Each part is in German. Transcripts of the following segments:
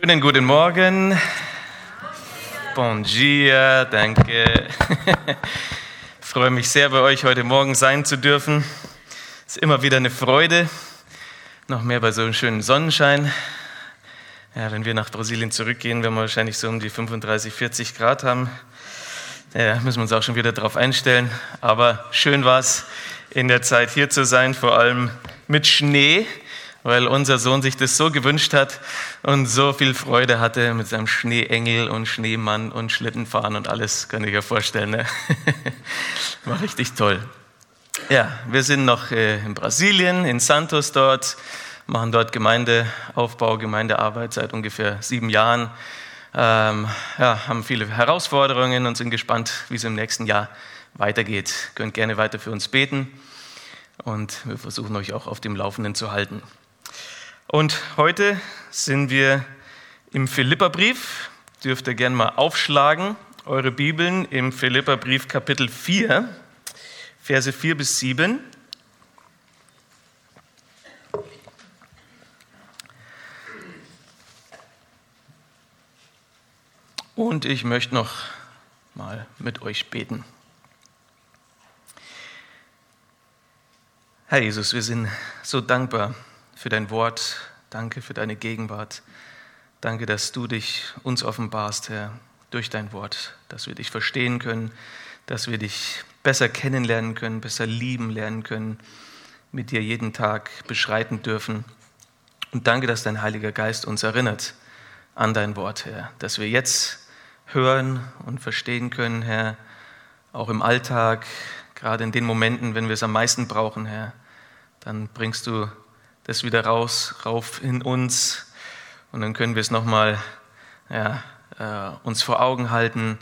Schönen guten Morgen. Bon dia, danke. Ich freue mich sehr, bei euch heute Morgen sein zu dürfen. Es ist immer wieder eine Freude, noch mehr bei so einem schönen Sonnenschein. Ja, wenn wir nach Brasilien zurückgehen, werden wir wahrscheinlich so um die 35, 40 Grad haben. Ja, müssen wir uns auch schon wieder darauf einstellen. Aber schön war es, in der Zeit hier zu sein, vor allem mit Schnee weil unser Sohn sich das so gewünscht hat und so viel Freude hatte mit seinem Schneeengel und Schneemann und Schlittenfahren und alles, kann ich ja vorstellen. Ne? War richtig toll. Ja, wir sind noch äh, in Brasilien, in Santos dort, machen dort Gemeindeaufbau, Gemeindearbeit seit ungefähr sieben Jahren. Ähm, ja, haben viele Herausforderungen und sind gespannt, wie es im nächsten Jahr weitergeht. Könnt gerne weiter für uns beten und wir versuchen euch auch auf dem Laufenden zu halten. Und heute sind wir im Philipperbrief. Dürft ihr gerne mal aufschlagen, eure Bibeln im Philipperbrief Kapitel 4, Verse 4 bis 7. Und ich möchte noch mal mit euch beten. Herr Jesus, wir sind so dankbar für dein Wort. Danke für deine Gegenwart. Danke, dass du dich uns offenbarst, Herr, durch dein Wort, dass wir dich verstehen können, dass wir dich besser kennenlernen können, besser lieben lernen können, mit dir jeden Tag beschreiten dürfen. Und danke, dass dein Heiliger Geist uns erinnert an dein Wort, Herr, dass wir jetzt hören und verstehen können, Herr, auch im Alltag, gerade in den Momenten, wenn wir es am meisten brauchen, Herr, dann bringst du das wieder raus, rauf in uns und dann können wir es nochmal ja, äh, uns vor Augen halten,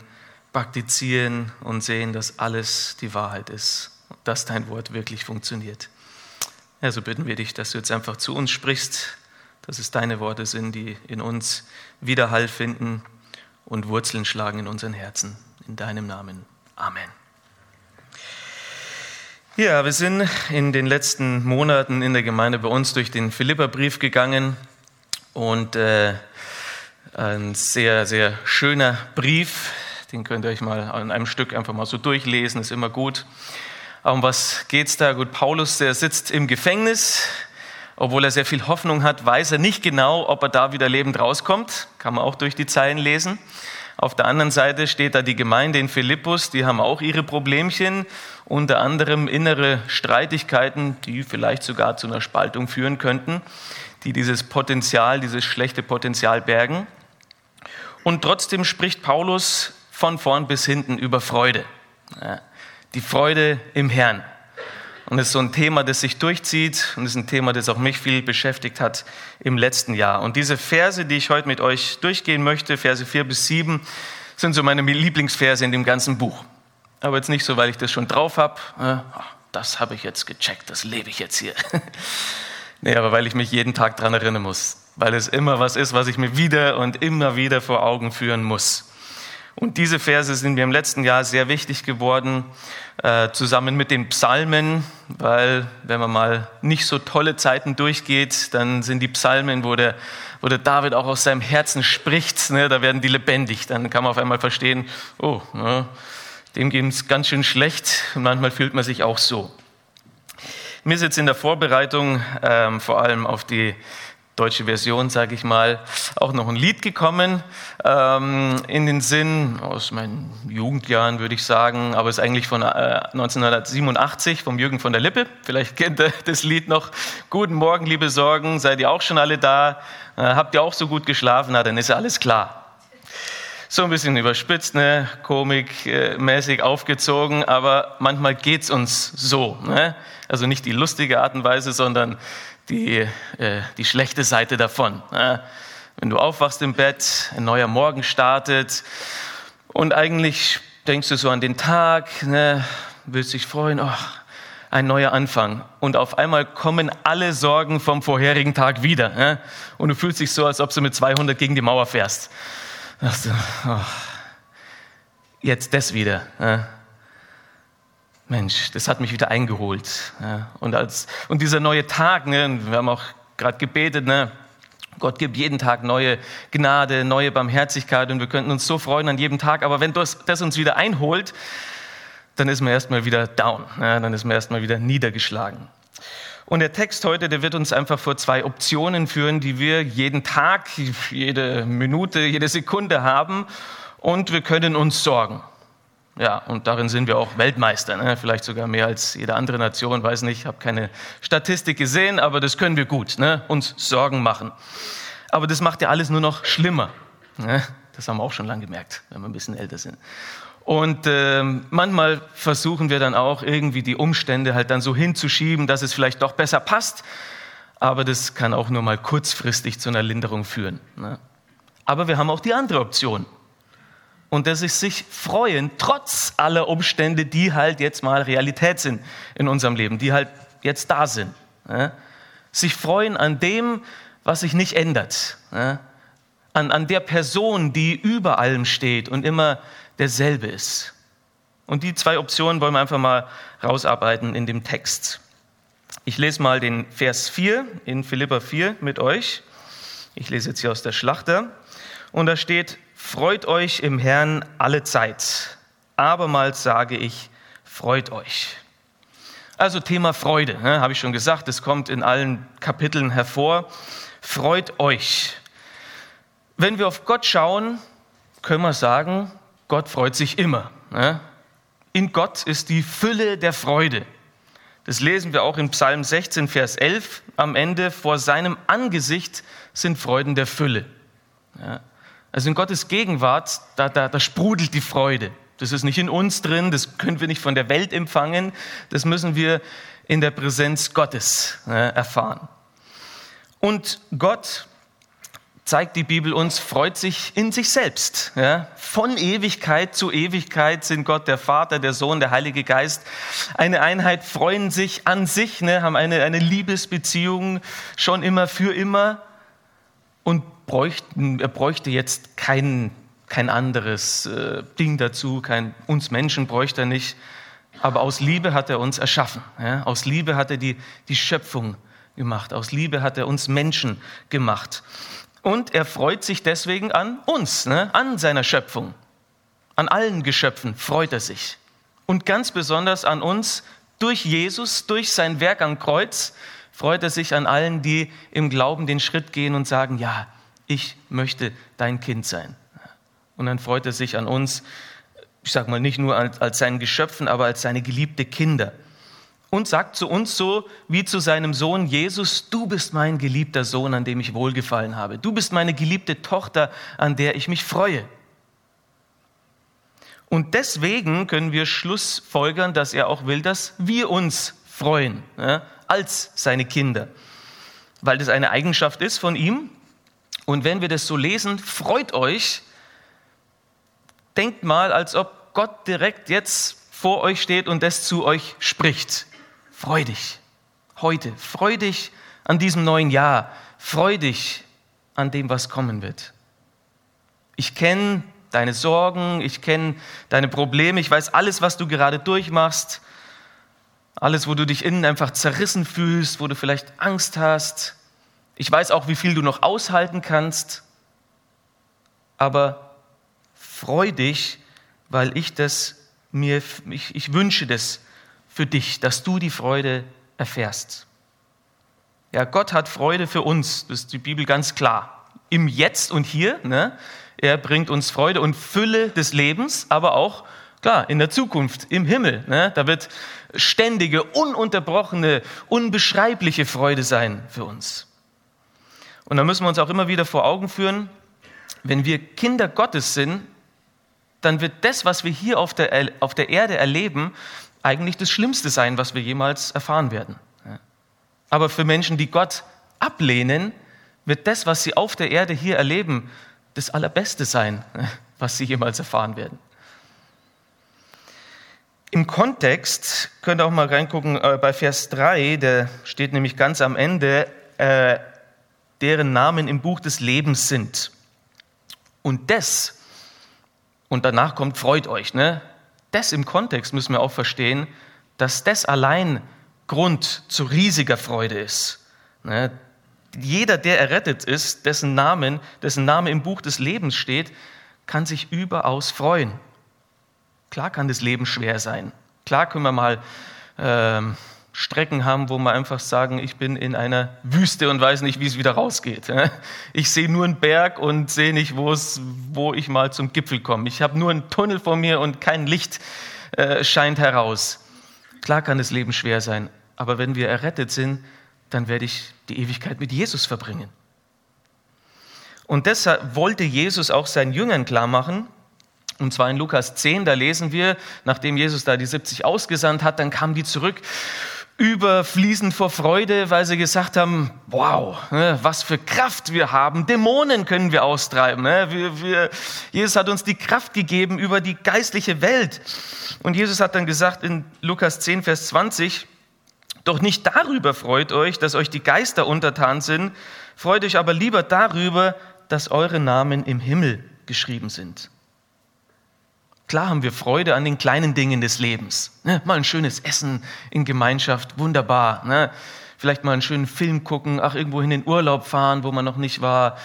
praktizieren und sehen, dass alles die Wahrheit ist, dass dein Wort wirklich funktioniert. Ja, so bitten wir dich, dass du jetzt einfach zu uns sprichst, dass es deine Worte sind, die in uns Widerhall finden und Wurzeln schlagen in unseren Herzen. In deinem Namen. Amen. Ja, wir sind in den letzten Monaten in der Gemeinde bei uns durch den Philipperbrief gegangen und äh, ein sehr, sehr schöner Brief, den könnt ihr euch mal an einem Stück einfach mal so durchlesen, ist immer gut. Um was geht's da? Gut, Paulus, der sitzt im Gefängnis, obwohl er sehr viel Hoffnung hat, weiß er nicht genau, ob er da wieder lebend rauskommt. Kann man auch durch die Zeilen lesen. Auf der anderen Seite steht da die Gemeinde in Philippus, die haben auch ihre Problemchen, unter anderem innere Streitigkeiten, die vielleicht sogar zu einer Spaltung führen könnten, die dieses Potenzial, dieses schlechte Potenzial bergen. Und trotzdem spricht Paulus von vorn bis hinten über Freude. die Freude im Herrn. Und das ist so ein Thema, das sich durchzieht und ist ein Thema, das auch mich viel beschäftigt hat im letzten Jahr. Und diese Verse, die ich heute mit euch durchgehen möchte, Verse 4 bis 7, sind so meine Lieblingsverse in dem ganzen Buch. Aber jetzt nicht so, weil ich das schon drauf habe. Äh, das habe ich jetzt gecheckt, das lebe ich jetzt hier. nee, aber weil ich mich jeden Tag daran erinnern muss. Weil es immer was ist, was ich mir wieder und immer wieder vor Augen führen muss. Und diese Verse sind mir im letzten Jahr sehr wichtig geworden, äh, zusammen mit den Psalmen, weil wenn man mal nicht so tolle Zeiten durchgeht, dann sind die Psalmen, wo der, wo der David auch aus seinem Herzen spricht, ne, da werden die lebendig. Dann kann man auf einmal verstehen, oh, ne, dem geht es ganz schön schlecht und manchmal fühlt man sich auch so. Mir ist jetzt in der Vorbereitung ähm, vor allem auf die deutsche Version, sage ich mal, auch noch ein Lied gekommen ähm, in den Sinn aus meinen Jugendjahren, würde ich sagen, aber es ist eigentlich von äh, 1987 vom Jürgen von der Lippe. Vielleicht kennt ihr das Lied noch. Guten Morgen, liebe Sorgen, seid ihr auch schon alle da? Äh, habt ihr auch so gut geschlafen? Na, dann ist ja alles klar. So ein bisschen überspitzt, ne? komikmäßig aufgezogen, aber manchmal geht's uns so. Ne? Also nicht die lustige Art und Weise, sondern die, äh, die schlechte Seite davon. Äh, wenn du aufwachst im Bett, ein neuer Morgen startet und eigentlich denkst du so an den Tag, ne, willst dich freuen, oh, ein neuer Anfang. Und auf einmal kommen alle Sorgen vom vorherigen Tag wieder. Ne? Und du fühlst dich so, als ob du mit 200 gegen die Mauer fährst. Du, oh, jetzt das wieder. Ne? Mensch, das hat mich wieder eingeholt. Ja. Und, als, und dieser neue Tag, ne, wir haben auch gerade gebetet, ne, Gott gibt jeden Tag neue Gnade, neue Barmherzigkeit und wir könnten uns so freuen an jedem Tag. Aber wenn das, das uns wieder einholt, dann ist man erstmal wieder down, ja, dann ist man erstmal wieder niedergeschlagen. Und der Text heute, der wird uns einfach vor zwei Optionen führen, die wir jeden Tag, jede Minute, jede Sekunde haben und wir können uns sorgen. Ja, und darin sind wir auch Weltmeister, ne? vielleicht sogar mehr als jede andere Nation, weiß nicht, habe keine Statistik gesehen, aber das können wir gut, ne? uns Sorgen machen. Aber das macht ja alles nur noch schlimmer. Ne? Das haben wir auch schon lange gemerkt, wenn wir ein bisschen älter sind. Und äh, manchmal versuchen wir dann auch irgendwie die Umstände halt dann so hinzuschieben, dass es vielleicht doch besser passt. Aber das kann auch nur mal kurzfristig zu einer Linderung führen. Ne? Aber wir haben auch die andere Option und dass sie sich freuen, trotz aller Umstände, die halt jetzt mal Realität sind in unserem Leben, die halt jetzt da sind. Ja? Sich freuen an dem, was sich nicht ändert. Ja? An, an der Person, die über allem steht und immer derselbe ist. Und die zwei Optionen wollen wir einfach mal rausarbeiten in dem Text. Ich lese mal den Vers 4 in Philippa 4 mit euch. Ich lese jetzt hier aus der Schlachter. Und da steht, Freut euch im Herrn alle Zeit. Abermals sage ich, freut euch. Also Thema Freude, ne, habe ich schon gesagt, es kommt in allen Kapiteln hervor. Freut euch. Wenn wir auf Gott schauen, können wir sagen, Gott freut sich immer. Ne? In Gott ist die Fülle der Freude. Das lesen wir auch in Psalm 16, Vers 11 am Ende. Vor seinem Angesicht sind Freuden der Fülle. Ja. Also in Gottes Gegenwart, da, da, da sprudelt die Freude. Das ist nicht in uns drin, das können wir nicht von der Welt empfangen, das müssen wir in der Präsenz Gottes äh, erfahren. Und Gott, zeigt die Bibel uns, freut sich in sich selbst. Ja? Von Ewigkeit zu Ewigkeit sind Gott der Vater, der Sohn, der Heilige Geist eine Einheit, freuen sich an sich, ne? haben eine, eine Liebesbeziehung schon immer für immer und bräuchten, er bräuchte jetzt kein, kein anderes äh, Ding dazu, kein, uns Menschen bräuchte er nicht. Aber aus Liebe hat er uns erschaffen. Ja? Aus Liebe hat er die, die Schöpfung gemacht. Aus Liebe hat er uns Menschen gemacht. Und er freut sich deswegen an uns, ne? an seiner Schöpfung. An allen Geschöpfen freut er sich. Und ganz besonders an uns durch Jesus, durch sein Werk am Kreuz, freut er sich an allen, die im Glauben den Schritt gehen und sagen, ja, ich möchte dein Kind sein. Und dann freut er sich an uns, ich sage mal nicht nur als, als seinen Geschöpfen, aber als seine geliebte Kinder. Und sagt zu uns so wie zu seinem Sohn Jesus, du bist mein geliebter Sohn, an dem ich wohlgefallen habe. Du bist meine geliebte Tochter, an der ich mich freue. Und deswegen können wir schlussfolgern, dass er auch will, dass wir uns freuen, ja, als seine Kinder. Weil das eine Eigenschaft ist von ihm, und wenn wir das so lesen, freut euch, denkt mal, als ob Gott direkt jetzt vor euch steht und das zu euch spricht. Freu dich heute, freu dich an diesem neuen Jahr, freu dich an dem, was kommen wird. Ich kenne deine Sorgen, ich kenne deine Probleme, ich weiß alles, was du gerade durchmachst, alles, wo du dich innen einfach zerrissen fühlst, wo du vielleicht Angst hast. Ich weiß auch, wie viel du noch aushalten kannst, aber freu dich, weil ich das mir, ich, ich wünsche das für dich, dass du die Freude erfährst. Ja, Gott hat Freude für uns, das ist die Bibel ganz klar. Im Jetzt und Hier, ne? er bringt uns Freude und Fülle des Lebens, aber auch, klar, in der Zukunft, im Himmel. Ne? Da wird ständige, ununterbrochene, unbeschreibliche Freude sein für uns. Und da müssen wir uns auch immer wieder vor Augen führen, wenn wir Kinder Gottes sind, dann wird das, was wir hier auf der, auf der Erde erleben, eigentlich das Schlimmste sein, was wir jemals erfahren werden. Aber für Menschen, die Gott ablehnen, wird das, was sie auf der Erde hier erleben, das Allerbeste sein, was sie jemals erfahren werden. Im Kontext könnt ihr auch mal reingucken äh, bei Vers 3, der steht nämlich ganz am Ende, äh, deren Namen im Buch des Lebens sind. Und das, und danach kommt, freut euch, ne? Das im Kontext müssen wir auch verstehen, dass das allein Grund zu riesiger Freude ist. Ne? jeder, der errettet ist, dessen Namen, dessen Name im Buch des Lebens steht, kann sich überaus freuen. Klar kann das Leben schwer sein. Klar können wir mal ähm, Strecken haben, wo wir einfach sagen, ich bin in einer Wüste und weiß nicht, wie es wieder rausgeht. Ich sehe nur einen Berg und sehe nicht, wo, es, wo ich mal zum Gipfel komme. Ich habe nur einen Tunnel vor mir und kein Licht äh, scheint heraus. Klar kann das Leben schwer sein, aber wenn wir errettet sind, dann werde ich die Ewigkeit mit Jesus verbringen. Und deshalb wollte Jesus auch seinen Jüngern klar machen, und zwar in Lukas 10, da lesen wir, nachdem Jesus da die 70 ausgesandt hat, dann kamen die zurück überfließend vor Freude, weil sie gesagt haben, wow, ne, was für Kraft wir haben, Dämonen können wir austreiben. Ne, wir, wir, Jesus hat uns die Kraft gegeben über die geistliche Welt. Und Jesus hat dann gesagt in Lukas 10, Vers 20, doch nicht darüber freut euch, dass euch die Geister untertan sind, freut euch aber lieber darüber, dass eure Namen im Himmel geschrieben sind. Klar haben wir Freude an den kleinen Dingen des Lebens. Ne? Mal ein schönes Essen in Gemeinschaft, wunderbar. Ne? Vielleicht mal einen schönen Film gucken, ach, irgendwo in den Urlaub fahren, wo man noch nicht war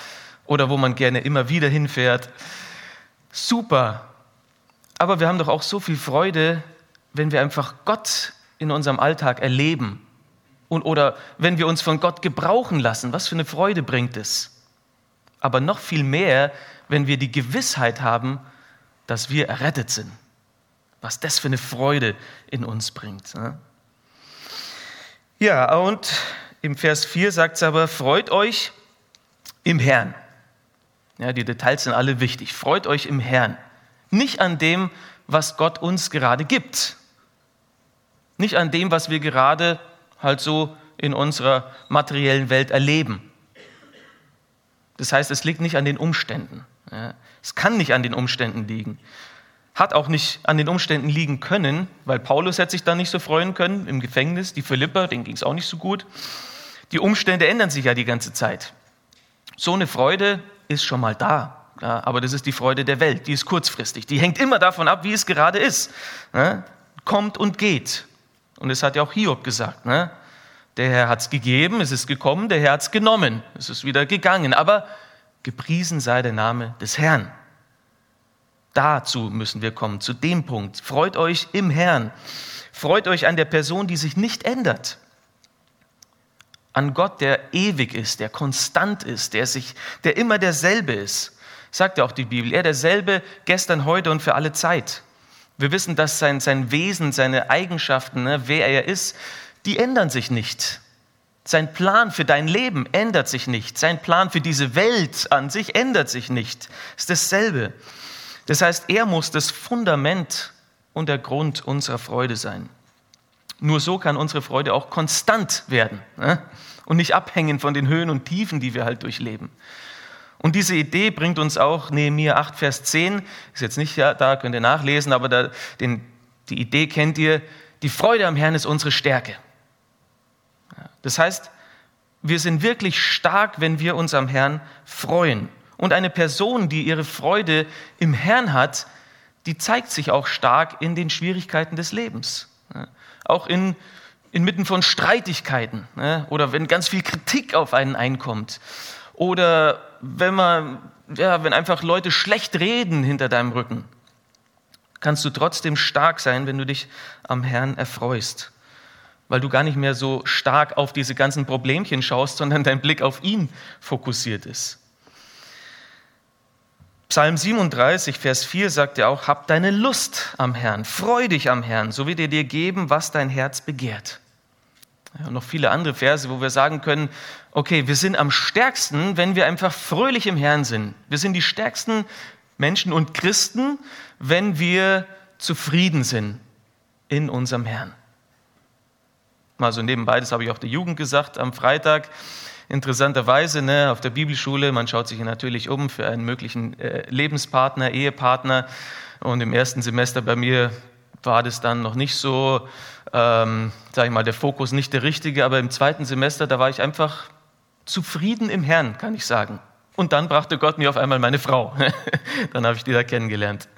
oder wo man gerne immer wieder hinfährt. Super. Aber wir haben doch auch so viel Freude, wenn wir einfach Gott in unserem Alltag erleben und, oder wenn wir uns von Gott gebrauchen lassen. Was für eine Freude bringt es? Aber noch viel mehr, wenn wir die Gewissheit haben, dass wir errettet sind. Was das für eine Freude in uns bringt. Ne? Ja, und im Vers 4 sagt es aber, freut euch im Herrn. Ja, die Details sind alle wichtig. Freut euch im Herrn. Nicht an dem, was Gott uns gerade gibt. Nicht an dem, was wir gerade halt so in unserer materiellen Welt erleben. Das heißt, es liegt nicht an den Umständen. Es kann nicht an den Umständen liegen. Hat auch nicht an den Umständen liegen können, weil Paulus hätte sich da nicht so freuen können im Gefängnis. Die Philipper, denen ging es auch nicht so gut. Die Umstände ändern sich ja die ganze Zeit. So eine Freude ist schon mal da. Ja, aber das ist die Freude der Welt, die ist kurzfristig. Die hängt immer davon ab, wie es gerade ist. Ja, kommt und geht. Und es hat ja auch Hiob gesagt. Ne? Der Herr hat es gegeben, es ist gekommen, der Herr hat es genommen, es ist wieder gegangen. Aber Gepriesen sei der Name des Herrn. Dazu müssen wir kommen, zu dem Punkt. Freut euch im Herrn. Freut euch an der Person, die sich nicht ändert. An Gott, der ewig ist, der konstant ist, der, sich, der immer derselbe ist. Sagt ja auch die Bibel. Er derselbe gestern, heute und für alle Zeit. Wir wissen, dass sein, sein Wesen, seine Eigenschaften, ne, wer er ist, die ändern sich nicht. Sein Plan für dein Leben ändert sich nicht. Sein Plan für diese Welt an sich ändert sich nicht. Ist dasselbe. Das heißt, er muss das Fundament und der Grund unserer Freude sein. Nur so kann unsere Freude auch konstant werden ne? und nicht abhängen von den Höhen und Tiefen, die wir halt durchleben. Und diese Idee bringt uns auch Nehemiah 8, Vers 10, ist jetzt nicht da, könnt ihr nachlesen, aber da, den, die Idee kennt ihr, die Freude am Herrn ist unsere Stärke. Das heißt, wir sind wirklich stark, wenn wir uns am Herrn freuen. Und eine Person, die ihre Freude im Herrn hat, die zeigt sich auch stark in den Schwierigkeiten des Lebens. Auch in, inmitten von Streitigkeiten oder wenn ganz viel Kritik auf einen einkommt. Oder wenn man, ja, wenn einfach Leute schlecht reden hinter deinem Rücken, kannst du trotzdem stark sein, wenn du dich am Herrn erfreust weil du gar nicht mehr so stark auf diese ganzen Problemchen schaust, sondern dein Blick auf ihn fokussiert ist. Psalm 37, Vers 4 sagt er auch, hab deine Lust am Herrn, freu dich am Herrn, so wird er dir geben, was dein Herz begehrt. Ja, noch viele andere Verse, wo wir sagen können, okay, wir sind am stärksten, wenn wir einfach fröhlich im Herrn sind. Wir sind die stärksten Menschen und Christen, wenn wir zufrieden sind in unserem Herrn. Mal so nebenbei, das habe ich auch der Jugend gesagt am Freitag. Interessanterweise ne, auf der Bibelschule, man schaut sich natürlich um für einen möglichen äh, Lebenspartner, Ehepartner. Und im ersten Semester bei mir war das dann noch nicht so, ähm, sage ich mal, der Fokus nicht der richtige. Aber im zweiten Semester, da war ich einfach zufrieden im Herrn, kann ich sagen. Und dann brachte Gott mir auf einmal meine Frau. dann habe ich die da kennengelernt.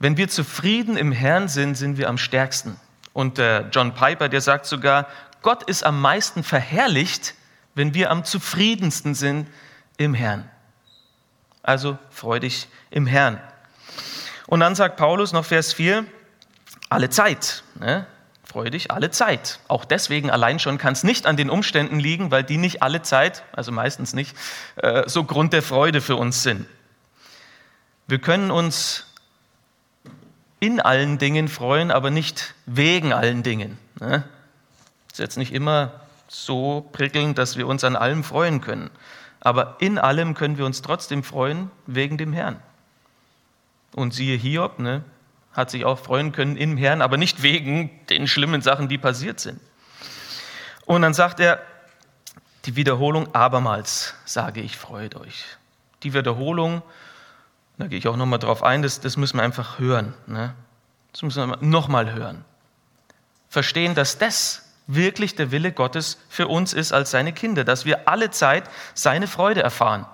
Wenn wir zufrieden im Herrn sind, sind wir am stärksten. Und der John Piper, der sagt sogar, Gott ist am meisten verherrlicht, wenn wir am zufriedensten sind im Herrn. Also freu dich im Herrn. Und dann sagt Paulus noch Vers 4, alle Zeit. Ne? Freu dich alle Zeit. Auch deswegen allein schon kann es nicht an den Umständen liegen, weil die nicht alle Zeit, also meistens nicht, äh, so Grund der Freude für uns sind. Wir können uns in allen Dingen freuen, aber nicht wegen allen Dingen. Ne? Ist jetzt nicht immer so prickelnd, dass wir uns an allem freuen können. Aber in allem können wir uns trotzdem freuen wegen dem Herrn. Und siehe Hiob, ne, hat sich auch freuen können im Herrn, aber nicht wegen den schlimmen Sachen, die passiert sind. Und dann sagt er, die Wiederholung abermals sage ich, freut euch. Die Wiederholung, da gehe ich auch nochmal drauf ein, das, das müssen wir einfach hören. Ne? Das müssen wir nochmal hören. Verstehen, dass das wirklich der Wille Gottes für uns ist als seine Kinder, dass wir alle Zeit seine Freude erfahren.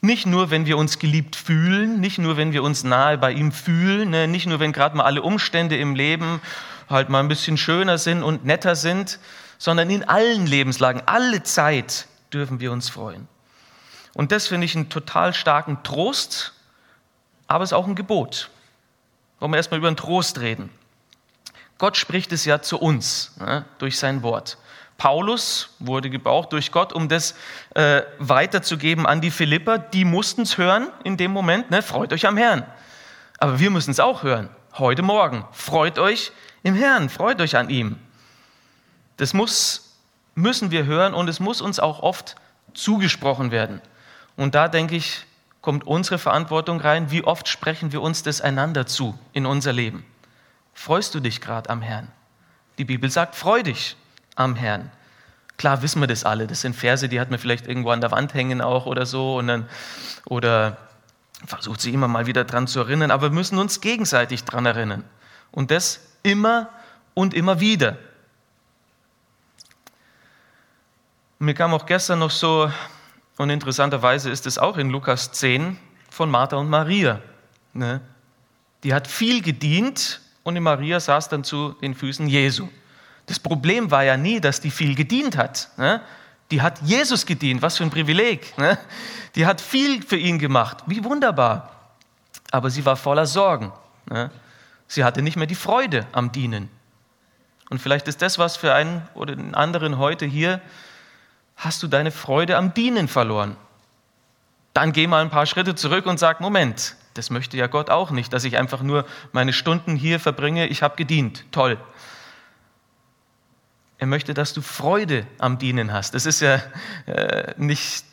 Nicht nur, wenn wir uns geliebt fühlen, nicht nur, wenn wir uns nahe bei ihm fühlen, ne? nicht nur, wenn gerade mal alle Umstände im Leben halt mal ein bisschen schöner sind und netter sind, sondern in allen Lebenslagen, alle Zeit dürfen wir uns freuen. Und das finde ich einen total starken Trost, aber es ist auch ein Gebot. Wollen wir erstmal über den Trost reden. Gott spricht es ja zu uns ne, durch sein Wort. Paulus wurde gebraucht durch Gott, um das äh, weiterzugeben an die Philipper. Die mussten es hören in dem Moment. Ne? Freut euch am Herrn. Aber wir müssen es auch hören. Heute Morgen. Freut euch im Herrn. Freut euch an ihm. Das muss, müssen wir hören und es muss uns auch oft zugesprochen werden. Und da denke ich, kommt unsere Verantwortung rein. Wie oft sprechen wir uns das einander zu in unser Leben? Freust du dich gerade am Herrn? Die Bibel sagt, freu dich am Herrn. Klar wissen wir das alle. Das sind Verse, die hat man vielleicht irgendwo an der Wand hängen auch oder so. Und dann, oder versucht sich immer mal wieder dran zu erinnern. Aber wir müssen uns gegenseitig dran erinnern. Und das immer und immer wieder. Mir kam auch gestern noch so, und interessanterweise ist es auch in Lukas 10 von Martha und Maria. Ne? Die hat viel gedient und die Maria saß dann zu den Füßen Jesu. Das Problem war ja nie, dass die viel gedient hat. Ne? Die hat Jesus gedient, was für ein Privileg. Ne? Die hat viel für ihn gemacht, wie wunderbar. Aber sie war voller Sorgen. Ne? Sie hatte nicht mehr die Freude am Dienen. Und vielleicht ist das was für einen oder den anderen heute hier, hast du deine Freude am Dienen verloren. Dann geh mal ein paar Schritte zurück und sag, Moment, das möchte ja Gott auch nicht, dass ich einfach nur meine Stunden hier verbringe, ich habe gedient, toll. Er möchte, dass du Freude am Dienen hast. Das ist ja äh, nicht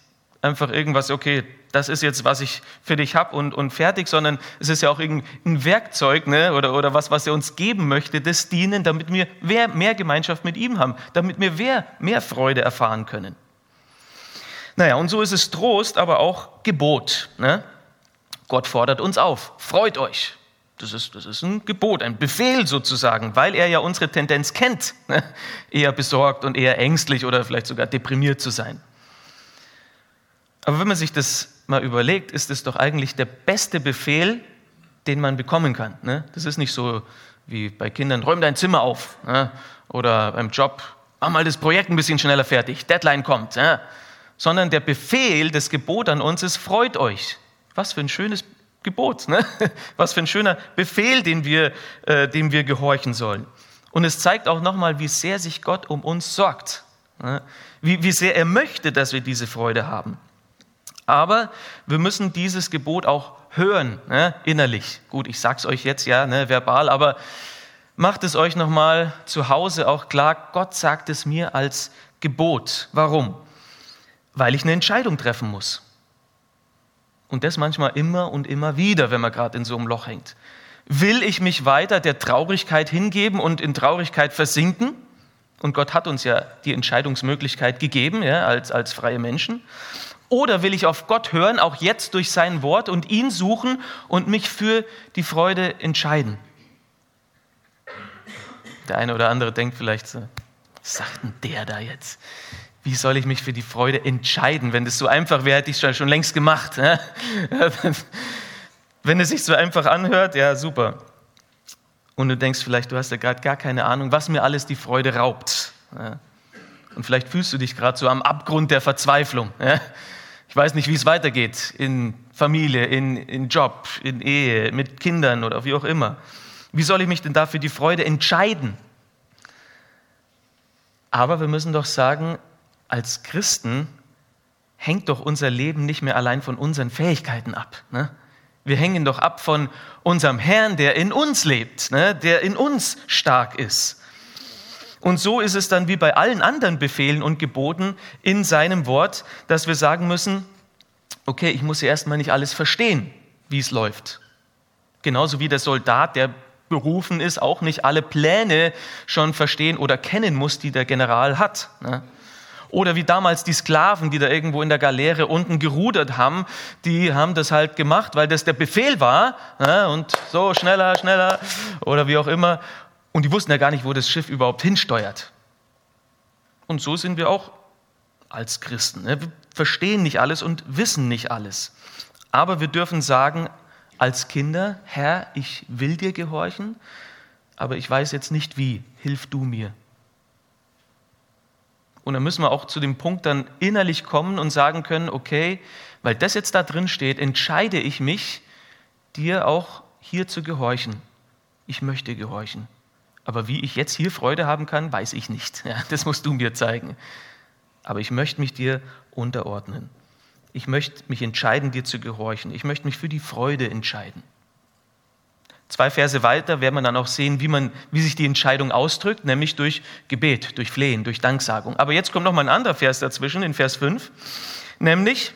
einfach irgendwas, okay, das ist jetzt, was ich für dich habe und, und fertig, sondern es ist ja auch ein Werkzeug ne? oder, oder was, was er uns geben möchte, das Dienen, damit wir mehr Gemeinschaft mit ihm haben, damit wir mehr, mehr Freude erfahren können. Naja, und so ist es Trost, aber auch Gebot. Ne? Gott fordert uns auf, freut euch. Das ist, das ist ein Gebot, ein Befehl sozusagen, weil er ja unsere Tendenz kennt, ne? eher besorgt und eher ängstlich oder vielleicht sogar deprimiert zu sein. Aber wenn man sich das mal überlegt, ist es doch eigentlich der beste Befehl, den man bekommen kann. Ne? Das ist nicht so wie bei Kindern, räum dein Zimmer auf ne? oder beim Job, mach mal das Projekt ein bisschen schneller fertig, Deadline kommt. Ne? Sondern der Befehl, das Gebot an uns ist, freut euch. Was für ein schönes Gebot, ne? was für ein schöner Befehl, den wir, äh, dem wir gehorchen sollen. Und es zeigt auch nochmal, wie sehr sich Gott um uns sorgt, ne? wie, wie sehr er möchte, dass wir diese Freude haben. Aber wir müssen dieses Gebot auch hören, ne? innerlich. Gut, ich sag's euch jetzt ja ne, verbal, aber macht es euch nochmal zu Hause auch klar, Gott sagt es mir als Gebot. Warum? Weil ich eine Entscheidung treffen muss. Und das manchmal immer und immer wieder, wenn man gerade in so einem Loch hängt. Will ich mich weiter der Traurigkeit hingeben und in Traurigkeit versinken? Und Gott hat uns ja die Entscheidungsmöglichkeit gegeben, ja, als, als freie Menschen. Oder will ich auf Gott hören, auch jetzt durch sein Wort und ihn suchen und mich für die Freude entscheiden? Der eine oder andere denkt vielleicht so, was sagt denn der da jetzt? wie soll ich mich für die Freude entscheiden? Wenn das so einfach wäre, hätte ich es schon längst gemacht. Wenn es sich so einfach anhört, ja, super. Und du denkst vielleicht, du hast ja gerade gar keine Ahnung, was mir alles die Freude raubt. Und vielleicht fühlst du dich gerade so am Abgrund der Verzweiflung. Ja? Ich weiß nicht, wie es weitergeht in Familie, in, in Job, in Ehe, mit Kindern oder wie auch immer. Wie soll ich mich denn da für die Freude entscheiden? Aber wir müssen doch sagen, als Christen hängt doch unser Leben nicht mehr allein von unseren Fähigkeiten ab. Ne? Wir hängen doch ab von unserem Herrn, der in uns lebt, ne? der in uns stark ist. Und so ist es dann wie bei allen anderen Befehlen und Geboten in seinem Wort, dass wir sagen müssen, okay, ich muss ja erstmal nicht alles verstehen, wie es läuft. Genauso wie der Soldat, der berufen ist, auch nicht alle Pläne schon verstehen oder kennen muss, die der General hat. Ne? Oder wie damals die Sklaven, die da irgendwo in der Galeere unten gerudert haben, die haben das halt gemacht, weil das der Befehl war. Ne? Und so schneller, schneller oder wie auch immer. Und die wussten ja gar nicht, wo das Schiff überhaupt hinsteuert. Und so sind wir auch als Christen. Ne? Wir verstehen nicht alles und wissen nicht alles. Aber wir dürfen sagen, als Kinder, Herr, ich will dir gehorchen, aber ich weiß jetzt nicht wie. Hilf du mir. Und dann müssen wir auch zu dem Punkt dann innerlich kommen und sagen können, okay, weil das jetzt da drin steht, entscheide ich mich, dir auch hier zu gehorchen. Ich möchte gehorchen. Aber wie ich jetzt hier Freude haben kann, weiß ich nicht. Ja, das musst du mir zeigen. Aber ich möchte mich dir unterordnen. Ich möchte mich entscheiden, dir zu gehorchen. Ich möchte mich für die Freude entscheiden. Zwei Verse weiter werden wir dann auch sehen, wie, man, wie sich die Entscheidung ausdrückt, nämlich durch Gebet, durch Flehen, durch Danksagung. Aber jetzt kommt noch mal ein anderer Vers dazwischen, in Vers 5, nämlich,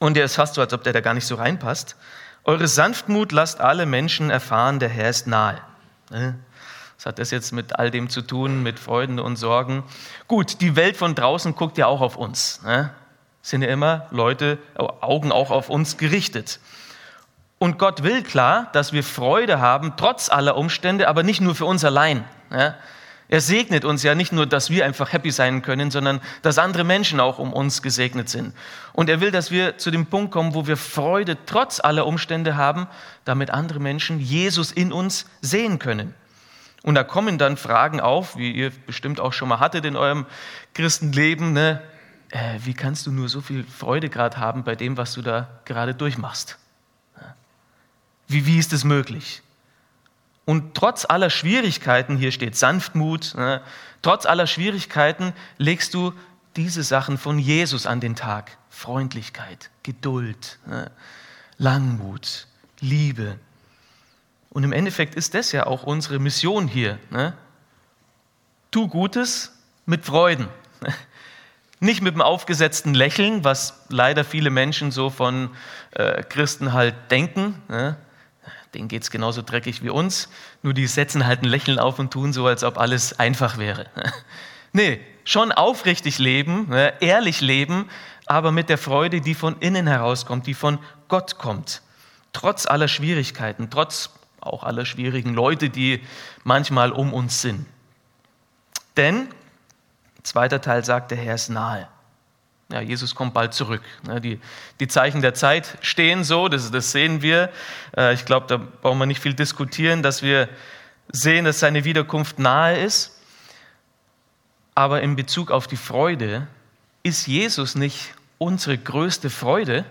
und der ist fast so, als ob der da gar nicht so reinpasst, eure Sanftmut lasst alle Menschen erfahren, der Herr ist nahe. Ne? Was hat das jetzt mit all dem zu tun, mit Freuden und Sorgen? Gut, die Welt von draußen guckt ja auch auf uns. Ne? Sind ja immer Leute, Augen auch auf uns gerichtet. Und Gott will klar, dass wir Freude haben, trotz aller Umstände, aber nicht nur für uns allein. Ja? Er segnet uns ja nicht nur, dass wir einfach happy sein können, sondern dass andere Menschen auch um uns gesegnet sind. Und er will, dass wir zu dem Punkt kommen, wo wir Freude trotz aller Umstände haben, damit andere Menschen Jesus in uns sehen können. Und da kommen dann Fragen auf, wie ihr bestimmt auch schon mal hattet in eurem Christenleben. Ne? Äh, wie kannst du nur so viel Freude gerade haben bei dem, was du da gerade durchmachst? Wie, wie ist es möglich? Und trotz aller Schwierigkeiten, hier steht Sanftmut, ne, trotz aller Schwierigkeiten legst du diese Sachen von Jesus an den Tag. Freundlichkeit, Geduld, ne, Langmut, Liebe. Und im Endeffekt ist das ja auch unsere Mission hier. Ne? Tu Gutes mit Freuden. Nicht mit dem aufgesetzten Lächeln, was leider viele Menschen so von äh, Christen halt denken. Ne? denen geht es genauso dreckig wie uns, nur die setzen halt ein Lächeln auf und tun so, als ob alles einfach wäre. nee, schon aufrichtig leben, ne, ehrlich leben, aber mit der Freude, die von innen herauskommt, die von Gott kommt. Trotz aller Schwierigkeiten, trotz auch aller schwierigen Leute, die manchmal um uns sind. Denn, zweiter Teil sagt, der Herr ist nahe. Ja, Jesus kommt bald zurück. Die, die Zeichen der Zeit stehen so, das, das sehen wir. Äh, ich glaube, da brauchen wir nicht viel diskutieren, dass wir sehen, dass seine Wiederkunft nahe ist. Aber in Bezug auf die Freude, ist Jesus nicht unsere größte Freude?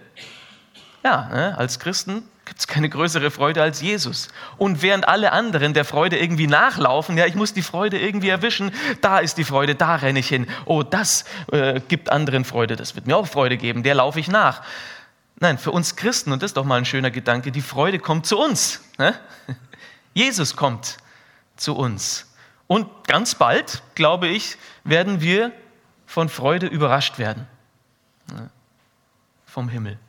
Ja, ne, als Christen gibt es keine größere Freude als Jesus. Und während alle anderen der Freude irgendwie nachlaufen, ja, ich muss die Freude irgendwie erwischen, da ist die Freude, da renne ich hin. Oh, das äh, gibt anderen Freude, das wird mir auch Freude geben, der laufe ich nach. Nein, für uns Christen, und das ist doch mal ein schöner Gedanke, die Freude kommt zu uns. Ne? Jesus kommt zu uns. Und ganz bald, glaube ich, werden wir von Freude überrascht werden. Ne? Vom Himmel.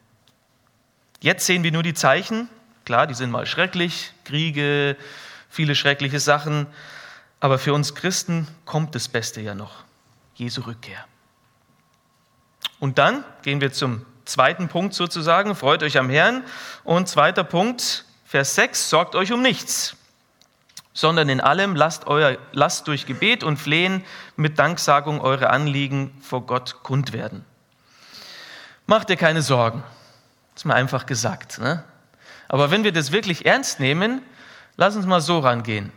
Jetzt sehen wir nur die Zeichen. Klar, die sind mal schrecklich, Kriege, viele schreckliche Sachen. Aber für uns Christen kommt das Beste ja noch. Jesu Rückkehr. Und dann gehen wir zum zweiten Punkt sozusagen. Freut euch am Herrn. Und zweiter Punkt, Vers 6, sorgt euch um nichts, sondern in allem lasst, euer, lasst durch Gebet und Flehen mit Danksagung eure Anliegen vor Gott kund werden. Macht dir keine Sorgen. Das ist mir einfach gesagt. Ne? Aber wenn wir das wirklich ernst nehmen, lass uns mal so rangehen.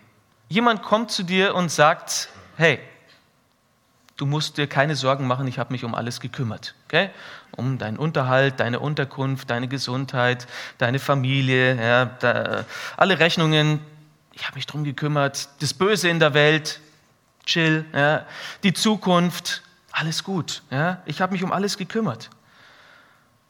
Jemand kommt zu dir und sagt, hey, Du musst dir keine Sorgen machen, ich habe mich um alles gekümmert. Okay? Um deinen Unterhalt, deine Unterkunft, deine Gesundheit, deine Familie, ja, da, alle Rechnungen. Ich habe mich darum gekümmert. Das Böse in der Welt, chill. Ja, die Zukunft, alles gut. Ja, ich habe mich um alles gekümmert.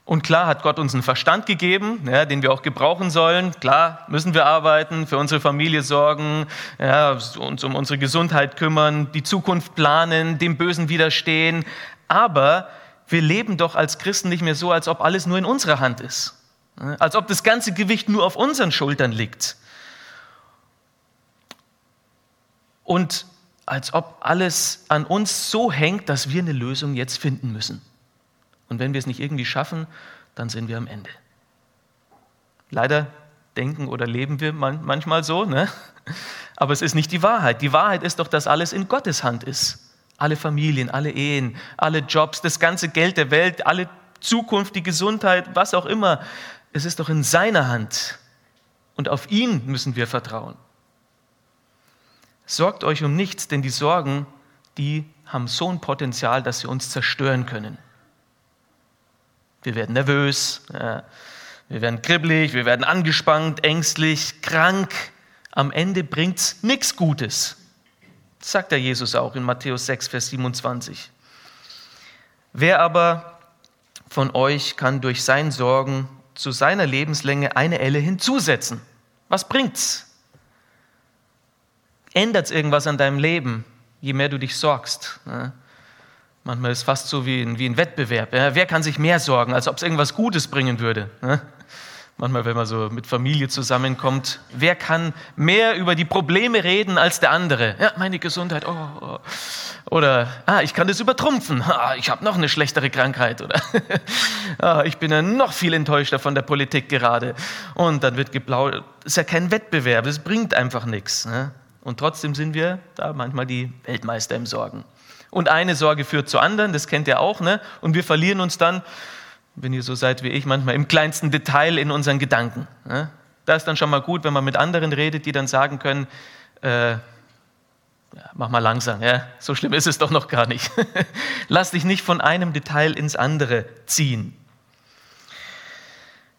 Und klar hat Gott uns einen Verstand gegeben, ja, den wir auch gebrauchen sollen. Klar müssen wir arbeiten, für unsere Familie sorgen, ja, uns um unsere Gesundheit kümmern, die Zukunft planen, dem Bösen widerstehen. Aber wir leben doch als Christen nicht mehr so, als ob alles nur in unserer Hand ist. Als ob das ganze Gewicht nur auf unseren Schultern liegt. Und als ob alles an uns so hängt, dass wir eine Lösung jetzt finden müssen. Und wenn wir es nicht irgendwie schaffen, dann sind wir am Ende. Leider denken oder leben wir manchmal so, ne? aber es ist nicht die Wahrheit. Die Wahrheit ist doch, dass alles in Gottes Hand ist. Alle Familien, alle Ehen, alle Jobs, das ganze Geld der Welt, alle Zukunft, die Gesundheit, was auch immer. Es ist doch in seiner Hand. Und auf ihn müssen wir vertrauen. Sorgt euch um nichts, denn die Sorgen, die haben so ein Potenzial, dass sie uns zerstören können. Wir werden nervös, ja. wir werden kribbelig, wir werden angespannt, ängstlich, krank. Am Ende bringt es nichts Gutes. Das sagt der Jesus auch in Matthäus 6, Vers 27. Wer aber von euch kann durch sein Sorgen zu seiner Lebenslänge eine Elle hinzusetzen? Was bringt's? Ändert es irgendwas an deinem Leben, je mehr du dich sorgst? Ja? Manchmal ist es fast so wie ein, wie ein Wettbewerb. Ja, wer kann sich mehr sorgen, als ob es irgendwas Gutes bringen würde? Ja? Manchmal, wenn man so mit Familie zusammenkommt, wer kann mehr über die Probleme reden als der andere? Ja, meine Gesundheit, oh, oh. Oder, ah, ich kann das übertrumpfen. Ah, ich habe noch eine schlechtere Krankheit. Oder, ah, ich bin ja noch viel enttäuschter von der Politik gerade. Und dann wird geplaudert. Das ist ja kein Wettbewerb, das bringt einfach nichts. Ne? Und trotzdem sind wir da manchmal die Weltmeister im Sorgen. Und eine Sorge führt zur anderen, das kennt ihr auch, ne? Und wir verlieren uns dann, wenn ihr so seid wie ich, manchmal im kleinsten Detail in unseren Gedanken. Ne? Da ist dann schon mal gut, wenn man mit anderen redet, die dann sagen können, äh, ja, mach mal langsam, ja? so schlimm ist es doch noch gar nicht. Lass dich nicht von einem Detail ins andere ziehen.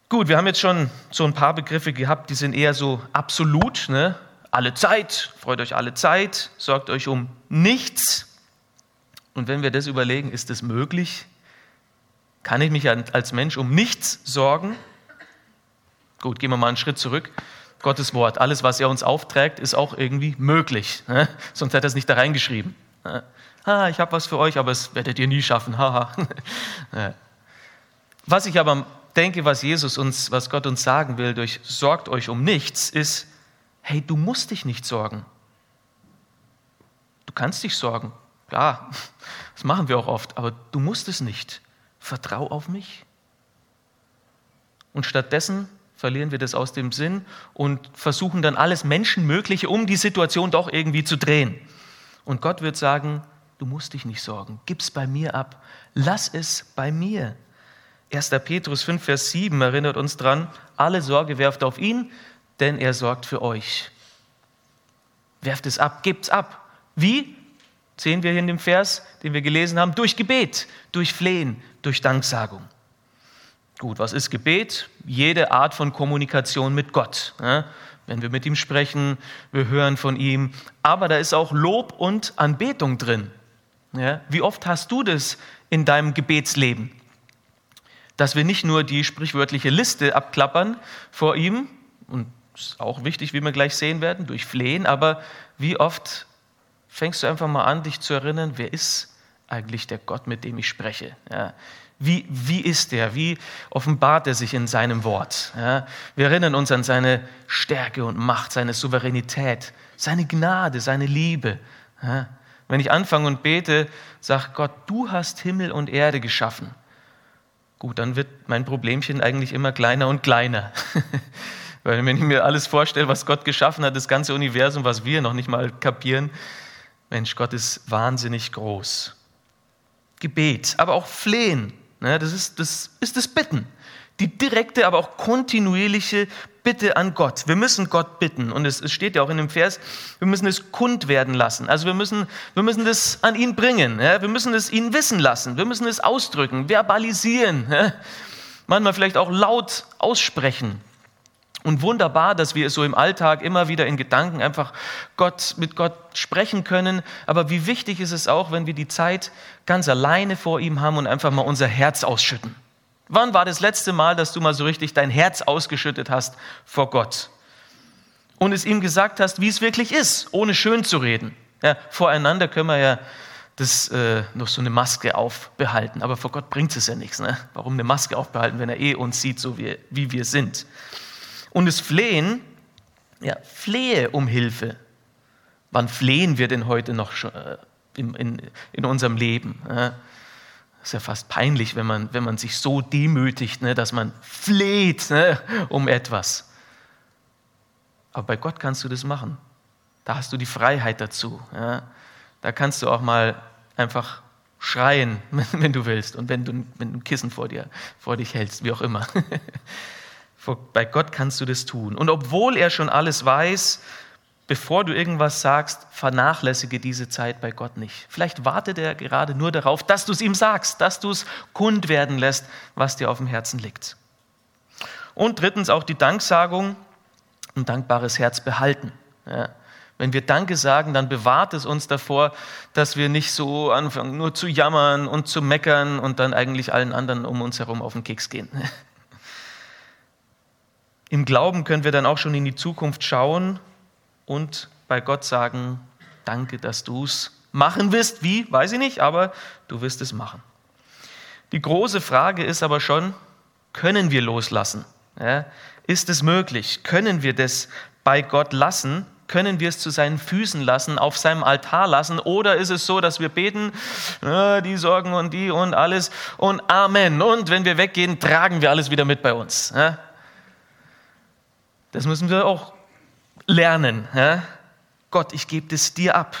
Gut, wir haben jetzt schon so ein paar Begriffe gehabt, die sind eher so absolut. Ne? Alle Zeit, freut euch alle Zeit, sorgt euch um nichts. Und wenn wir das überlegen, ist es möglich? Kann ich mich als Mensch um nichts sorgen? Gut, gehen wir mal einen Schritt zurück. Gottes Wort, alles, was er uns aufträgt, ist auch irgendwie möglich. Ne? Sonst hätte er es nicht da reingeschrieben. Ne? Ah, ich habe was für euch, aber es werdet ihr nie schaffen. Haha. was ich aber denke, was Jesus uns, was Gott uns sagen will durch sorgt euch um nichts, ist, hey, du musst dich nicht sorgen. Du kannst dich sorgen. Klar, das machen wir auch oft, aber du musst es nicht. Vertrau auf mich. Und stattdessen verlieren wir das aus dem Sinn und versuchen dann alles Menschenmögliche, um die Situation doch irgendwie zu drehen. Und Gott wird sagen, du musst dich nicht sorgen, gib's bei mir ab, lass es bei mir. 1. Petrus 5, Vers 7 erinnert uns dran, alle Sorge werft auf ihn, denn er sorgt für euch. Werft es ab, gebt's ab. Wie? Sehen wir hier in dem Vers, den wir gelesen haben, durch Gebet, durch Flehen, durch Danksagung. Gut, was ist Gebet? Jede Art von Kommunikation mit Gott. Ja? Wenn wir mit ihm sprechen, wir hören von ihm. Aber da ist auch Lob und Anbetung drin. Ja? Wie oft hast du das in deinem Gebetsleben? Dass wir nicht nur die sprichwörtliche Liste abklappern vor ihm, und das ist auch wichtig, wie wir gleich sehen werden, durch Flehen, aber wie oft fängst du einfach mal an, dich zu erinnern, wer ist eigentlich der Gott, mit dem ich spreche? Ja. Wie, wie ist er? Wie offenbart er sich in seinem Wort? Ja. Wir erinnern uns an seine Stärke und Macht, seine Souveränität, seine Gnade, seine Liebe. Ja. Wenn ich anfange und bete, sag Gott, du hast Himmel und Erde geschaffen. Gut, dann wird mein Problemchen eigentlich immer kleiner und kleiner. Weil wenn ich mir alles vorstelle, was Gott geschaffen hat, das ganze Universum, was wir noch nicht mal kapieren, Mensch, Gott ist wahnsinnig groß. Gebet, aber auch Flehen, ne, das, ist, das ist das Bitten. Die direkte, aber auch kontinuierliche Bitte an Gott. Wir müssen Gott bitten. Und es, steht ja auch in dem Vers, wir müssen es kund werden lassen. Also wir müssen, wir müssen das an ihn bringen. Ja? Wir müssen es ihn wissen lassen. Wir müssen es ausdrücken, verbalisieren. Ja? Manchmal vielleicht auch laut aussprechen. Und wunderbar, dass wir so im Alltag immer wieder in Gedanken einfach Gott, mit Gott sprechen können. Aber wie wichtig ist es auch, wenn wir die Zeit ganz alleine vor ihm haben und einfach mal unser Herz ausschütten. Wann war das letzte Mal, dass du mal so richtig dein Herz ausgeschüttet hast vor Gott? Und es ihm gesagt hast, wie es wirklich ist, ohne schön zu reden. Ja, voreinander können wir ja das äh, noch so eine Maske aufbehalten. Aber vor Gott bringt es ja nichts. Ne? Warum eine Maske aufbehalten, wenn er eh uns sieht, so wie, wie wir sind? Und das Flehen, ja, flehe um Hilfe. Wann flehen wir denn heute noch schon, äh, in, in, in, unserem Leben? Das ist ja fast peinlich, wenn man, wenn man sich so demütigt, ne, dass man fleht ne, um etwas. Aber bei Gott kannst du das machen. Da hast du die Freiheit dazu. Da kannst du auch mal einfach schreien, wenn du willst und wenn du, wenn du ein Kissen vor, dir, vor dich hältst, wie auch immer. Bei Gott kannst du das tun. Und obwohl er schon alles weiß, bevor du irgendwas sagst, vernachlässige diese Zeit bei Gott nicht. Vielleicht wartet er gerade nur darauf, dass du es ihm sagst, dass du es kund werden lässt, was dir auf dem Herzen liegt. Und drittens auch die Danksagung, ein dankbares Herz behalten. Ja. Wenn wir Danke sagen, dann bewahrt es uns davor, dass wir nicht so anfangen, nur zu jammern und zu meckern und dann eigentlich allen anderen um uns herum auf den Keks gehen. Im Glauben können wir dann auch schon in die Zukunft schauen und bei Gott sagen, danke, dass du es machen wirst. Wie, weiß ich nicht, aber du wirst es machen. Die große Frage ist aber schon, können wir loslassen? Ja, ist es möglich? Können wir das bei Gott lassen? Können wir es zu seinen Füßen lassen, auf seinem Altar lassen? Oder ist es so, dass wir beten, die Sorgen und die und alles und Amen. Und wenn wir weggehen, tragen wir alles wieder mit bei uns. Ja? Das müssen wir auch lernen. Ja? Gott, ich gebe das dir ab.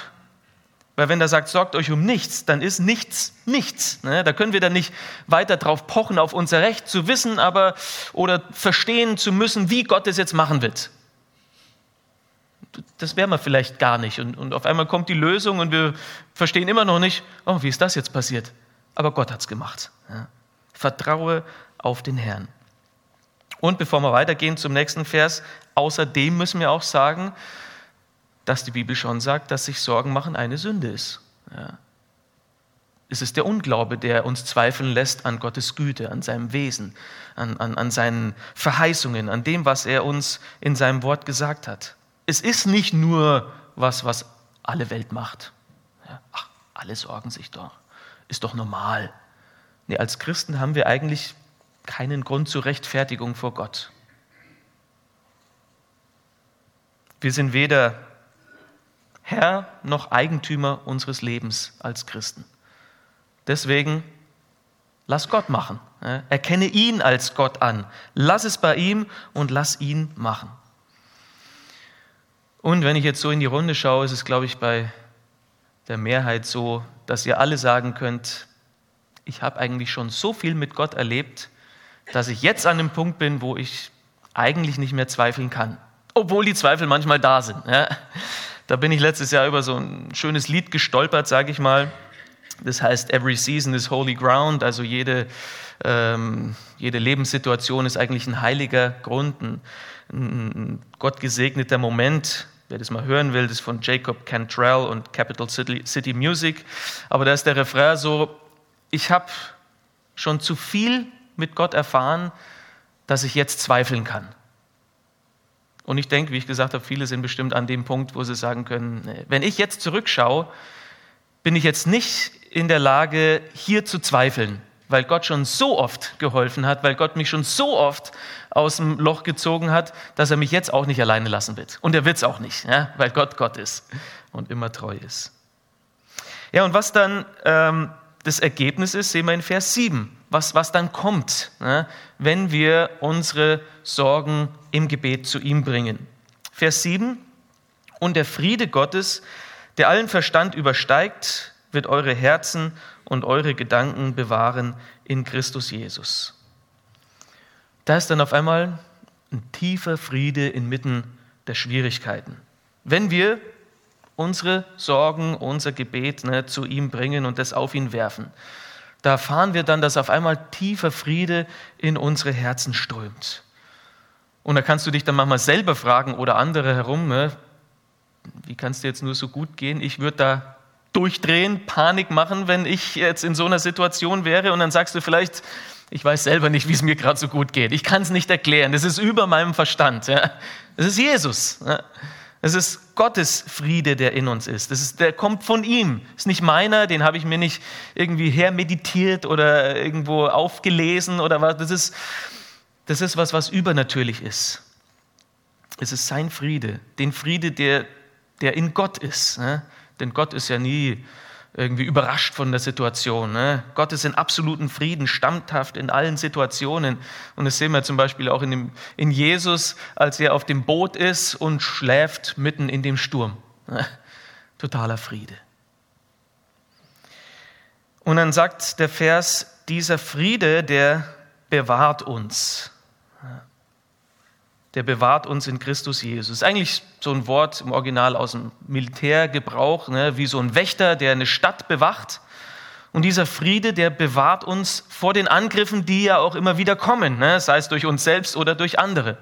Weil wenn er sagt, sorgt euch um nichts, dann ist nichts nichts. Ne? Da können wir dann nicht weiter drauf pochen, auf unser Recht zu wissen, aber oder verstehen zu müssen, wie Gott es jetzt machen wird. Das wären wir vielleicht gar nicht. Und, und auf einmal kommt die Lösung und wir verstehen immer noch nicht, oh, wie ist das jetzt passiert? Aber Gott hat es gemacht. Ja? Vertraue auf den Herrn. Und bevor wir weitergehen zum nächsten Vers, außerdem müssen wir auch sagen, dass die Bibel schon sagt, dass sich Sorgen machen eine Sünde ist. Ja. Es ist der Unglaube, der uns zweifeln lässt an Gottes Güte, an seinem Wesen, an, an, an seinen Verheißungen, an dem, was er uns in seinem Wort gesagt hat. Es ist nicht nur was, was alle Welt macht. Ja, ach, alle sorgen sich doch. Ist doch normal. Nee, als Christen haben wir eigentlich keinen Grund zur Rechtfertigung vor Gott. Wir sind weder Herr noch Eigentümer unseres Lebens als Christen. Deswegen lass Gott machen. Erkenne ihn als Gott an. Lass es bei ihm und lass ihn machen. Und wenn ich jetzt so in die Runde schaue, ist es, glaube ich, bei der Mehrheit so, dass ihr alle sagen könnt, ich habe eigentlich schon so viel mit Gott erlebt, dass ich jetzt an dem Punkt bin, wo ich eigentlich nicht mehr zweifeln kann. Obwohl die Zweifel manchmal da sind. Ja. Da bin ich letztes Jahr über so ein schönes Lied gestolpert, sage ich mal. Das heißt, Every Season is Holy Ground, also jede, ähm, jede Lebenssituation ist eigentlich ein heiliger Grund, ein, ein Gott gesegneter Moment. Wer das mal hören will, das ist von Jacob Cantrell und Capital City, City Music. Aber da ist der Refrain so, ich habe schon zu viel mit Gott erfahren, dass ich jetzt zweifeln kann. Und ich denke, wie ich gesagt habe, viele sind bestimmt an dem Punkt, wo sie sagen können, wenn ich jetzt zurückschaue, bin ich jetzt nicht in der Lage, hier zu zweifeln, weil Gott schon so oft geholfen hat, weil Gott mich schon so oft aus dem Loch gezogen hat, dass er mich jetzt auch nicht alleine lassen wird. Und er wird es auch nicht, ja, weil Gott Gott ist und immer treu ist. Ja, und was dann ähm, das Ergebnis ist, sehen wir in Vers 7 was, was dann kommt, ne, wenn wir unsere Sorgen im Gebet zu ihm bringen. Vers 7, und der Friede Gottes, der allen Verstand übersteigt, wird eure Herzen und eure Gedanken bewahren in Christus Jesus. Da ist dann auf einmal ein tiefer Friede inmitten der Schwierigkeiten. Wenn wir unsere Sorgen, unser Gebet ne, zu ihm bringen und das auf ihn werfen, da erfahren wir dann, dass auf einmal tiefer Friede in unsere Herzen strömt. Und da kannst du dich dann manchmal selber fragen oder andere herum, ne, wie kann es dir jetzt nur so gut gehen? Ich würde da durchdrehen, Panik machen, wenn ich jetzt in so einer Situation wäre. Und dann sagst du vielleicht, ich weiß selber nicht, wie es mir gerade so gut geht. Ich kann es nicht erklären. Das ist über meinem Verstand. Ja. Das ist Jesus. Ja. Das ist Gottes Friede, der in uns ist. Ist. Der kommt von ihm. Ist nicht meiner, den habe ich mir nicht irgendwie hermeditiert oder irgendwo aufgelesen oder was. Das ist, das ist was, was übernatürlich ist. Es ist sein Friede. Den Friede, der, der in Gott ist. Ja. Denn Gott ist ja nie irgendwie überrascht von der Situation. Ne? Gott ist in absoluten Frieden, stammhaft in allen Situationen. Und das sehen wir zum Beispiel auch in, dem, in Jesus, als er auf dem Boot ist und schläft mitten in dem Sturm. Ne? Totaler Friede. Und dann sagt der Vers, dieser Friede, der bewahrt uns der bewahrt uns in Christus Jesus. Ist eigentlich so ein Wort im Original aus dem Militärgebrauch, ne, wie so ein Wächter, der eine Stadt bewacht. Und dieser Friede, der bewahrt uns vor den Angriffen, die ja auch immer wieder kommen, ne, sei es durch uns selbst oder durch andere.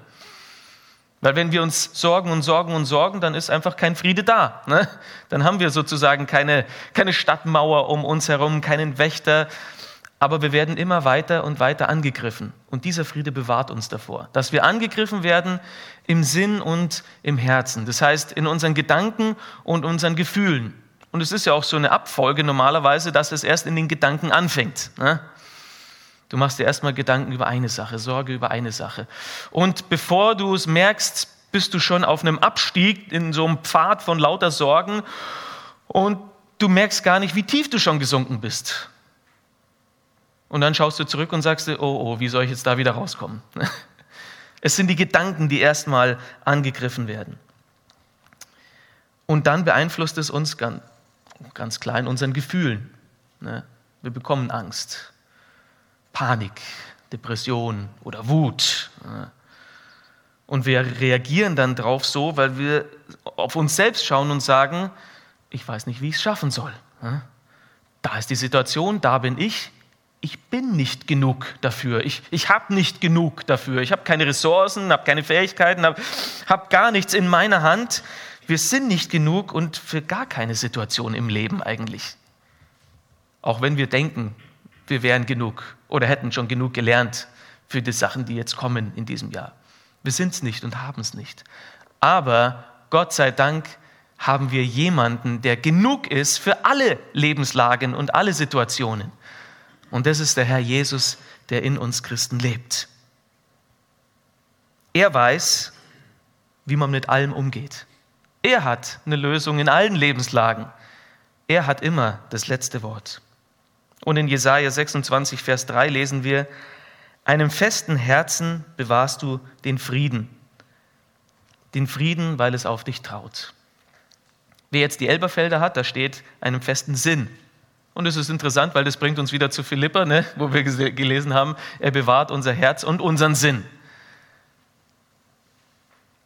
Weil wenn wir uns sorgen und sorgen und sorgen, dann ist einfach kein Friede da. Ne? Dann haben wir sozusagen keine, keine Stadtmauer um uns herum, keinen Wächter, aber wir werden immer weiter und weiter angegriffen. Und dieser Friede bewahrt uns davor, dass wir angegriffen werden im Sinn und im Herzen. Das heißt, in unseren Gedanken und unseren Gefühlen. Und es ist ja auch so eine Abfolge normalerweise, dass es erst in den Gedanken anfängt. Ne? Du machst dir erstmal Gedanken über eine Sache, Sorge über eine Sache. Und bevor du es merkst, bist du schon auf einem Abstieg in so einem Pfad von lauter Sorgen und du merkst gar nicht, wie tief du schon gesunken bist. Und dann schaust du zurück und sagst dir, oh, oh, wie soll ich jetzt da wieder rauskommen? Es sind die Gedanken, die erstmal angegriffen werden. Und dann beeinflusst es uns ganz, ganz klar in unseren Gefühlen. Ne? Wir bekommen Angst, Panik, Depression oder Wut. Ne? Und wir reagieren dann drauf so, weil wir auf uns selbst schauen und sagen, ich weiß nicht, wie ich es schaffen soll. Ne? Da ist die Situation, da bin ich, ich bin nicht genug dafür. Ich, ich habe nicht genug dafür. Ich habe keine Ressourcen, habe keine Fähigkeiten, habe hab gar nichts in meiner Hand. Wir sind nicht genug und für gar keine Situation im Leben eigentlich. Auch wenn wir denken, wir wären genug oder hätten schon genug gelernt für die Sachen, die jetzt kommen in diesem Jahr. Wir sind es nicht und haben es nicht. Aber Gott sei Dank haben wir jemanden, der genug ist für alle Lebenslagen und alle Situationen. Und das ist der Herr Jesus, der in uns Christen lebt. Er weiß, wie man mit allem umgeht. Er hat eine Lösung in allen Lebenslagen. Er hat immer das letzte Wort. Und in Jesaja 26, Vers 3 lesen wir: Einem festen Herzen bewahrst du den Frieden. Den Frieden, weil es auf dich traut. Wer jetzt die Elberfelder hat, da steht einem festen Sinn. Und es ist interessant, weil das bringt uns wieder zu Philippa, ne, wo wir gelesen haben, er bewahrt unser Herz und unseren Sinn.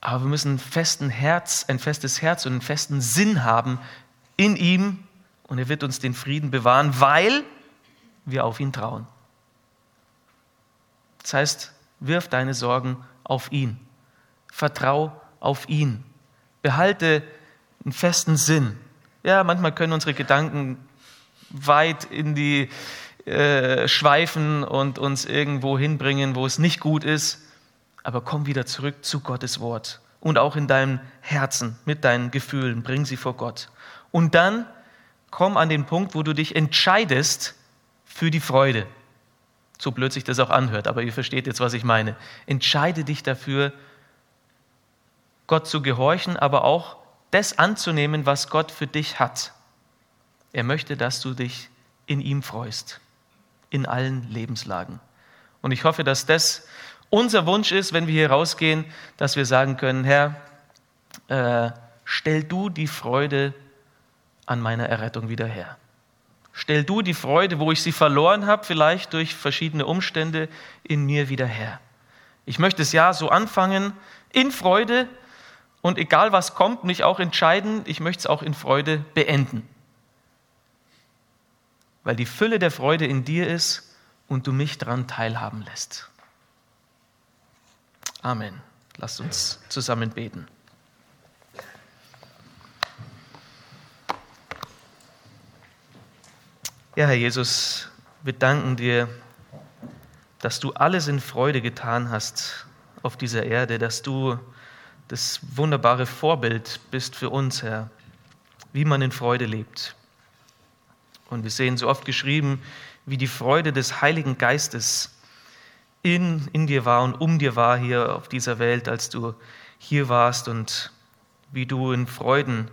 Aber wir müssen ein, festen Herz, ein festes Herz und einen festen Sinn haben in ihm und er wird uns den Frieden bewahren, weil wir auf ihn trauen. Das heißt, wirf deine Sorgen auf ihn. Vertrau auf ihn. Behalte einen festen Sinn. Ja, manchmal können unsere Gedanken weit in die äh, schweifen und uns irgendwo hinbringen, wo es nicht gut ist. Aber komm wieder zurück zu Gottes Wort und auch in deinem Herzen mit deinen Gefühlen, bring sie vor Gott. Und dann komm an den Punkt, wo du dich entscheidest für die Freude. So blöd sich das auch anhört, aber ihr versteht jetzt, was ich meine. Entscheide dich dafür, Gott zu gehorchen, aber auch das anzunehmen, was Gott für dich hat. Er möchte, dass du dich in ihm freust, in allen Lebenslagen. Und ich hoffe, dass das unser Wunsch ist, wenn wir hier rausgehen, dass wir sagen können, Herr, äh, stell du die Freude an meiner Errettung wieder her. Stell du die Freude, wo ich sie verloren habe, vielleicht durch verschiedene Umstände, in mir wieder her. Ich möchte das Jahr so anfangen, in Freude und egal was kommt, mich auch entscheiden, ich möchte es auch in Freude beenden. Weil die Fülle der Freude in dir ist und du mich daran teilhaben lässt. Amen. Lasst uns zusammen beten. Ja, Herr Jesus, wir danken dir, dass du alles in Freude getan hast auf dieser Erde, dass du das wunderbare Vorbild bist für uns, Herr, wie man in Freude lebt. Und wir sehen so oft geschrieben, wie die Freude des Heiligen Geistes in, in dir war und um dir war hier auf dieser Welt, als du hier warst und wie du in Freuden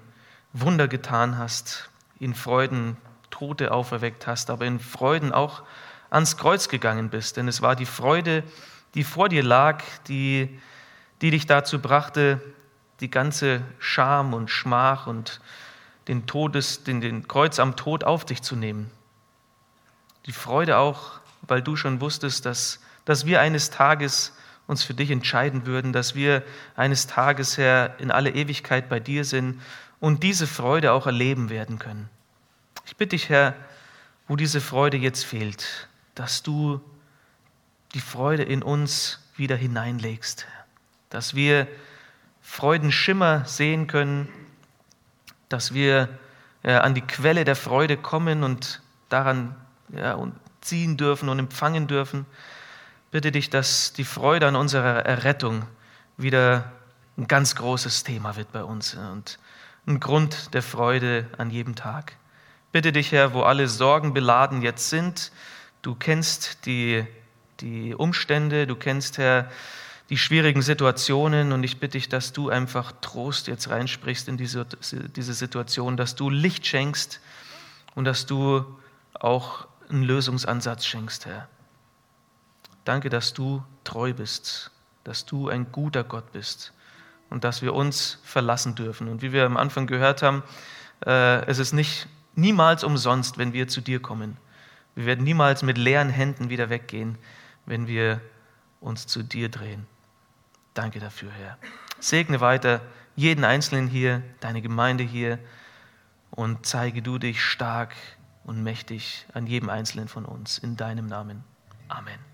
Wunder getan hast, in Freuden Tote auferweckt hast, aber in Freuden auch ans Kreuz gegangen bist. Denn es war die Freude, die vor dir lag, die, die dich dazu brachte, die ganze Scham und Schmach und den, Todes, den, den Kreuz am Tod auf dich zu nehmen. Die Freude auch, weil du schon wusstest, dass, dass wir eines Tages uns für dich entscheiden würden, dass wir eines Tages, Herr, in alle Ewigkeit bei dir sind und diese Freude auch erleben werden können. Ich bitte dich, Herr, wo diese Freude jetzt fehlt, dass du die Freude in uns wieder hineinlegst, dass wir Freudenschimmer sehen können, dass wir ja, an die Quelle der Freude kommen und daran ja, und ziehen dürfen und empfangen dürfen. Bitte dich, dass die Freude an unserer Errettung wieder ein ganz großes Thema wird bei uns und ein Grund der Freude an jedem Tag. Bitte dich, Herr, wo alle Sorgen beladen jetzt sind, du kennst die, die Umstände, du kennst, Herr, die schwierigen Situationen und ich bitte dich, dass du einfach Trost jetzt reinsprichst in diese, diese Situation, dass du Licht schenkst und dass du auch einen Lösungsansatz schenkst, Herr. Danke, dass du treu bist, dass du ein guter Gott bist und dass wir uns verlassen dürfen. Und wie wir am Anfang gehört haben, äh, es ist nicht niemals umsonst, wenn wir zu dir kommen. Wir werden niemals mit leeren Händen wieder weggehen, wenn wir uns zu dir drehen. Danke dafür, Herr. Segne weiter jeden Einzelnen hier, deine Gemeinde hier und zeige du dich stark und mächtig an jedem Einzelnen von uns. In deinem Namen. Amen.